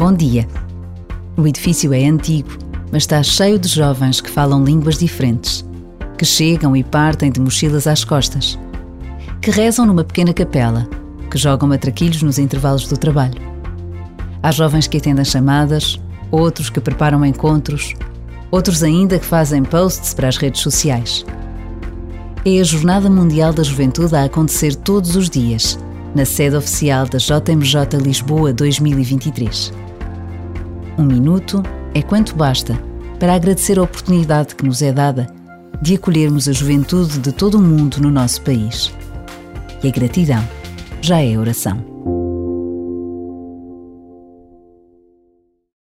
Bom dia. O edifício é antigo, mas está cheio de jovens que falam línguas diferentes, que chegam e partem de mochilas às costas, que rezam numa pequena capela, que jogam matraquilhos nos intervalos do trabalho. Há jovens que atendem chamadas, outros que preparam encontros, outros ainda que fazem posts para as redes sociais. É a Jornada Mundial da Juventude a acontecer todos os dias, na sede oficial da JMJ Lisboa 2023. Um minuto é quanto basta para agradecer a oportunidade que nos é dada de acolhermos a juventude de todo o mundo no nosso país. E a gratidão já é oração.